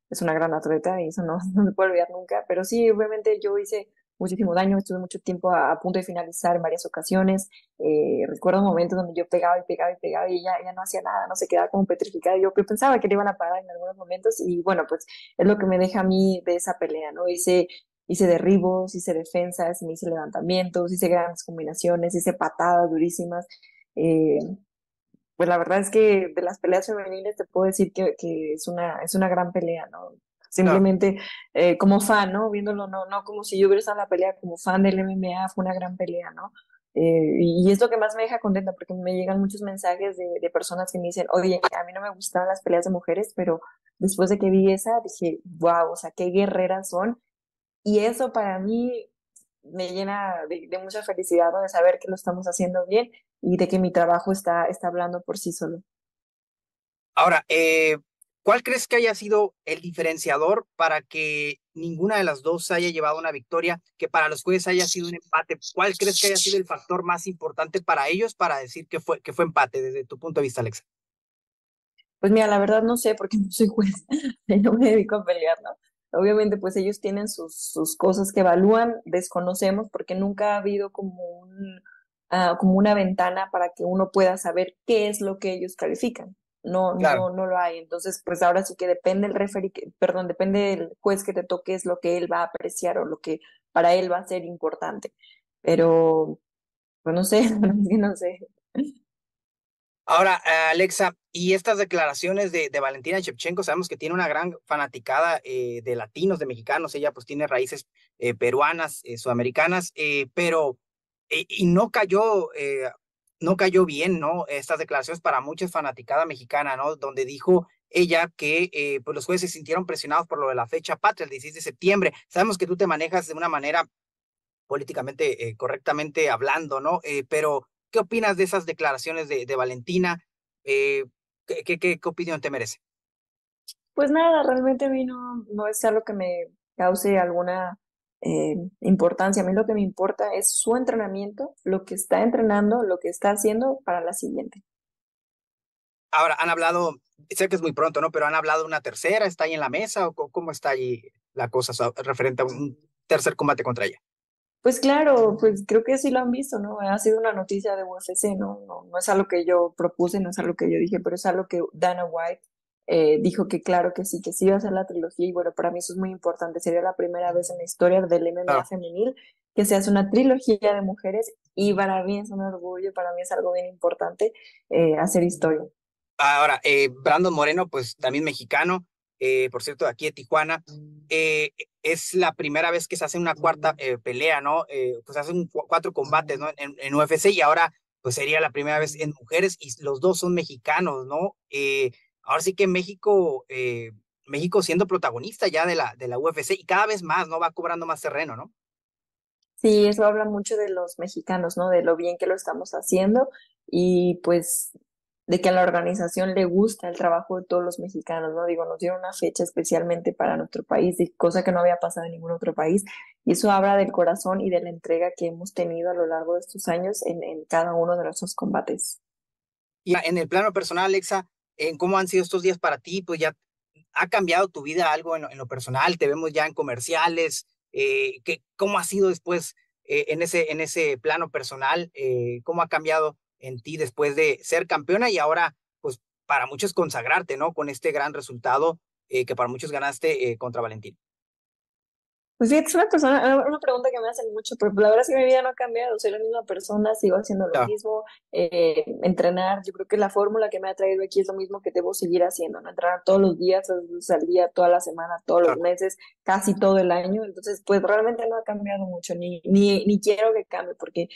es una gran atleta y eso no, no se puede olvidar nunca, pero sí, obviamente yo hice muchísimo daño, estuve mucho tiempo a, punto de finalizar en varias ocasiones. Eh, recuerdo momentos donde yo pegaba y pegaba y pegaba y ella, ella no hacía nada, no se quedaba como petrificada. Yo pensaba que le iban a parar en algunos momentos y bueno, pues es lo que me deja a mí de esa pelea, ¿no? Hice, hice derribos, hice defensas, me hice levantamientos, hice grandes combinaciones, hice patadas durísimas. Eh, pues la verdad es que de las peleas femeniles te puedo decir que, que es, una, es una gran pelea, ¿no? Simplemente eh, como fan, ¿no? Viéndolo, no, no como si yo hubiera estado en la pelea, como fan del MMA, fue una gran pelea, ¿no? Eh, y es lo que más me deja contenta porque me llegan muchos mensajes de, de, personas que me dicen, oye, a mí no me gustaban las peleas de mujeres, pero después de que vi esa dije, wow, o sea, qué guerreras son. Y eso para mí me llena de, de mucha felicidad ¿no? de saber que lo estamos haciendo bien y de que mi trabajo está, está hablando por sí solo. Ahora, eh, ¿Cuál crees que haya sido el diferenciador para que ninguna de las dos haya llevado una victoria, que para los jueces haya sido un empate? ¿Cuál crees que haya sido el factor más importante para ellos para decir que fue, que fue empate desde tu punto de vista, Alexa? Pues mira, la verdad no sé porque no soy juez, no me dedico a pelear, ¿no? Obviamente pues ellos tienen sus, sus cosas que evalúan, desconocemos porque nunca ha habido como un, uh, como una ventana para que uno pueda saber qué es lo que ellos califican no, no, no lo hay. Entonces, pues ahora sí que depende el referee, perdón, depende del juez que te toque, es lo que él va a apreciar o lo que para él va a ser importante. Pero, pues no sé, no sé. Ahora, eh, Alexa, y estas declaraciones de, de, Valentina Shevchenko, sabemos que tiene una gran fanaticada eh, de latinos, de mexicanos, ella pues tiene raíces eh, peruanas, sudamericanas, pero, y no cayó no cayó bien, ¿no? Estas declaraciones para muchos fanaticada mexicana, ¿no? Donde dijo ella que eh, pues los jueces se sintieron presionados por lo de la fecha patria, el 16 de septiembre. Sabemos que tú te manejas de una manera políticamente eh, correctamente hablando, ¿no? Eh, pero, ¿qué opinas de esas declaraciones de, de Valentina? ¿qué, qué, qué, opinión te merece? Pues nada, realmente a mí no, no es algo que me cause alguna eh, importancia. A mí lo que me importa es su entrenamiento, lo que está entrenando, lo que está haciendo para la siguiente. Ahora, han hablado, sé que es muy pronto, ¿no? Pero han hablado una tercera, ¿está ahí en la mesa o cómo está ahí la cosa referente a un tercer combate contra ella? Pues claro, pues creo que sí lo han visto, ¿no? Ha sido una noticia de UFC, ¿no? No, no es algo que yo propuse, no es algo que yo dije, pero es algo que Dana White eh, dijo que claro que sí, que sí iba a ser la trilogía y bueno, para mí eso es muy importante, sería la primera vez en la historia del MMA femenil que se hace una trilogía de mujeres y para mí es un orgullo, para mí es algo bien importante eh, hacer historia. Ahora, eh, Brandon Moreno, pues también mexicano, por cierto, aquí de Tijuana, es la primera vez que se hace una cuarta pelea, ¿no? pues hacen cuatro combates, ¿no? En, en, UFC y ahora pues sería la primera vez en mujeres y los dos son mexicanos, ¿no? ahora sí que México, eh, México siendo protagonista ya de la, de la UFC y cada vez más, ¿no? Va cobrando más terreno, ¿no? Sí, eso habla mucho de los mexicanos, ¿no? De lo bien que lo estamos haciendo y pues de que a la organización le gusta el trabajo de todos los mexicanos, ¿no? Digo, nos dieron una fecha especialmente para nuestro país, cosa que no había pasado en ningún otro país, y eso habla del corazón y de la entrega que hemos tenido a lo largo de estos años en, en cada uno de nuestros combates. Y en el plano personal, Alexa, en cómo han sido estos días para ti, pues ya ha cambiado tu vida algo en lo, personal, te vemos ya en comerciales, eh, que, ¿cómo ha sido después eh, en, ese, en ese plano personal? Eh, ¿Cómo ha cambiado en ti después de ser campeona y ahora, pues para muchos consagrarte, ¿no? Con este gran resultado que para muchos ganaste contra Valentín. Pues sí, es una, persona, una pregunta que me hacen mucho, pero la verdad es que mi vida no ha cambiado, soy la misma persona, sigo haciendo lo mismo, eh, entrenar, yo creo que la fórmula que me ha traído aquí es lo mismo que debo seguir haciendo, ¿no? entrenar todos los días, al día, toda la semana, todos los meses, casi todo el año, entonces pues realmente no ha cambiado mucho, ni, ni, ni quiero que cambie, porque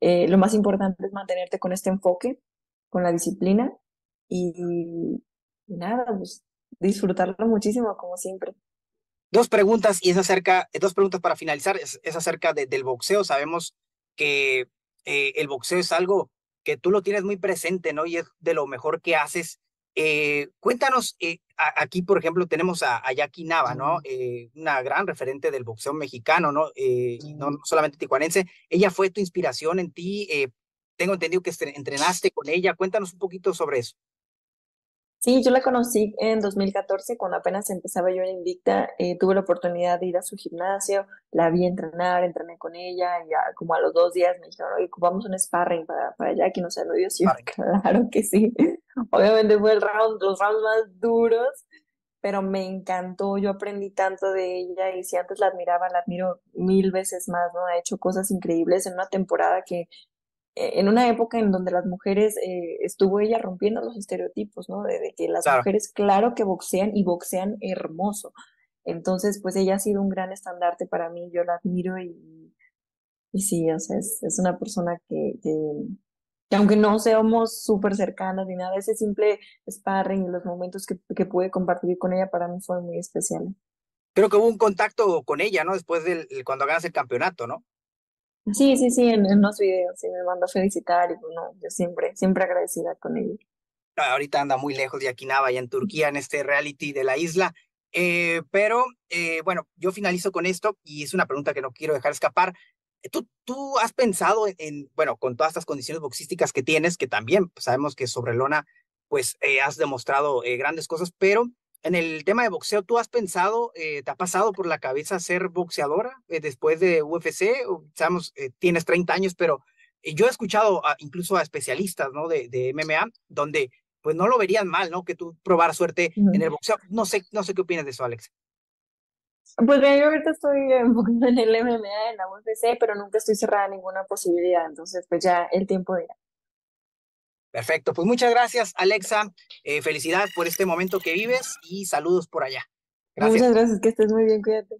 eh, lo más importante es mantenerte con este enfoque, con la disciplina y, y nada, pues disfrutarlo muchísimo como siempre. Dos preguntas y es acerca, dos preguntas para finalizar, es, acerca del boxeo. Sabemos que eh, el boxeo es algo que tú lo tienes muy presente, ¿no? Y es de lo mejor que haces. Eh, cuéntanos, eh, aquí por ejemplo tenemos a, a Jackie Nava, ¿no? una gran referente del boxeo mexicano, ¿no? no, no solamente tijuanense. Ella fue tu inspiración en ti. tengo entendido que entrenaste con ella. Cuéntanos un poquito sobre eso. Sí, yo la conocí en 2014, cuando apenas empezaba yo en Invicta. Eh, tuve la oportunidad de ir a su gimnasio, la vi entrenar, entrené con ella, y ya como a los dos días me dijeron, oye, vamos un sparring para, para Jackie, no sé, no dio sí, claro que sí. Obviamente fue el round, los rounds más duros, pero me encantó, yo aprendí tanto de ella y si antes la admiraba, la admiro mil veces más, ¿no? Ha hecho cosas increíbles en una temporada que en una época en donde las mujeres, eh, estuvo ella rompiendo los estereotipos, ¿no? De, que las mujeres, claro que boxean y boxean hermoso. Entonces, pues ella ha sido un gran estandarte para mí, yo la admiro y, y sí, o sea, es, es una persona que, que, que aunque no seamos súper cercanas ni nada, ese simple sparring y los momentos que, que pude compartir con ella para mí fue muy especial. Creo que hubo un contacto con ella, ¿no? Después del cuando ganas el campeonato, ¿no? Sí, sí, sí, en, en los videos, sí, me mandó a felicitar y bueno, yo siempre, siempre agradecida con ella. Ahorita anda muy lejos de Akinaba, y en Turquía, en este reality de la isla. Eh, pero eh, bueno, yo finalizo con esto y es una pregunta que no quiero dejar escapar. ¿Tú, tú has pensado en, bueno, con todas estas condiciones boxísticas que tienes, que también pues, sabemos que sobre lona, pues eh, has demostrado grandes cosas, pero en el tema de boxeo, ¿tú has pensado, eh, te ha pasado por la cabeza ser boxeadora eh, después de UFC? sabemos, eh, tienes 30 años, pero yo he escuchado incluso a especialistas ¿no? de, de, MMA donde pues no lo verían mal, ¿no? Que tú probaras suerte en el boxeo. No sé, no sé qué opinas de eso, Alex. Pues yo ahorita estoy en el MMA, en la UFC, pero nunca estoy cerrada a ninguna posibilidad, entonces pues ya el tiempo dirá. Perfecto, pues muchas gracias Alexa, eh, felicidades por este momento que vives y saludos por allá. Muchas gracias, que estés muy bien, cuídate.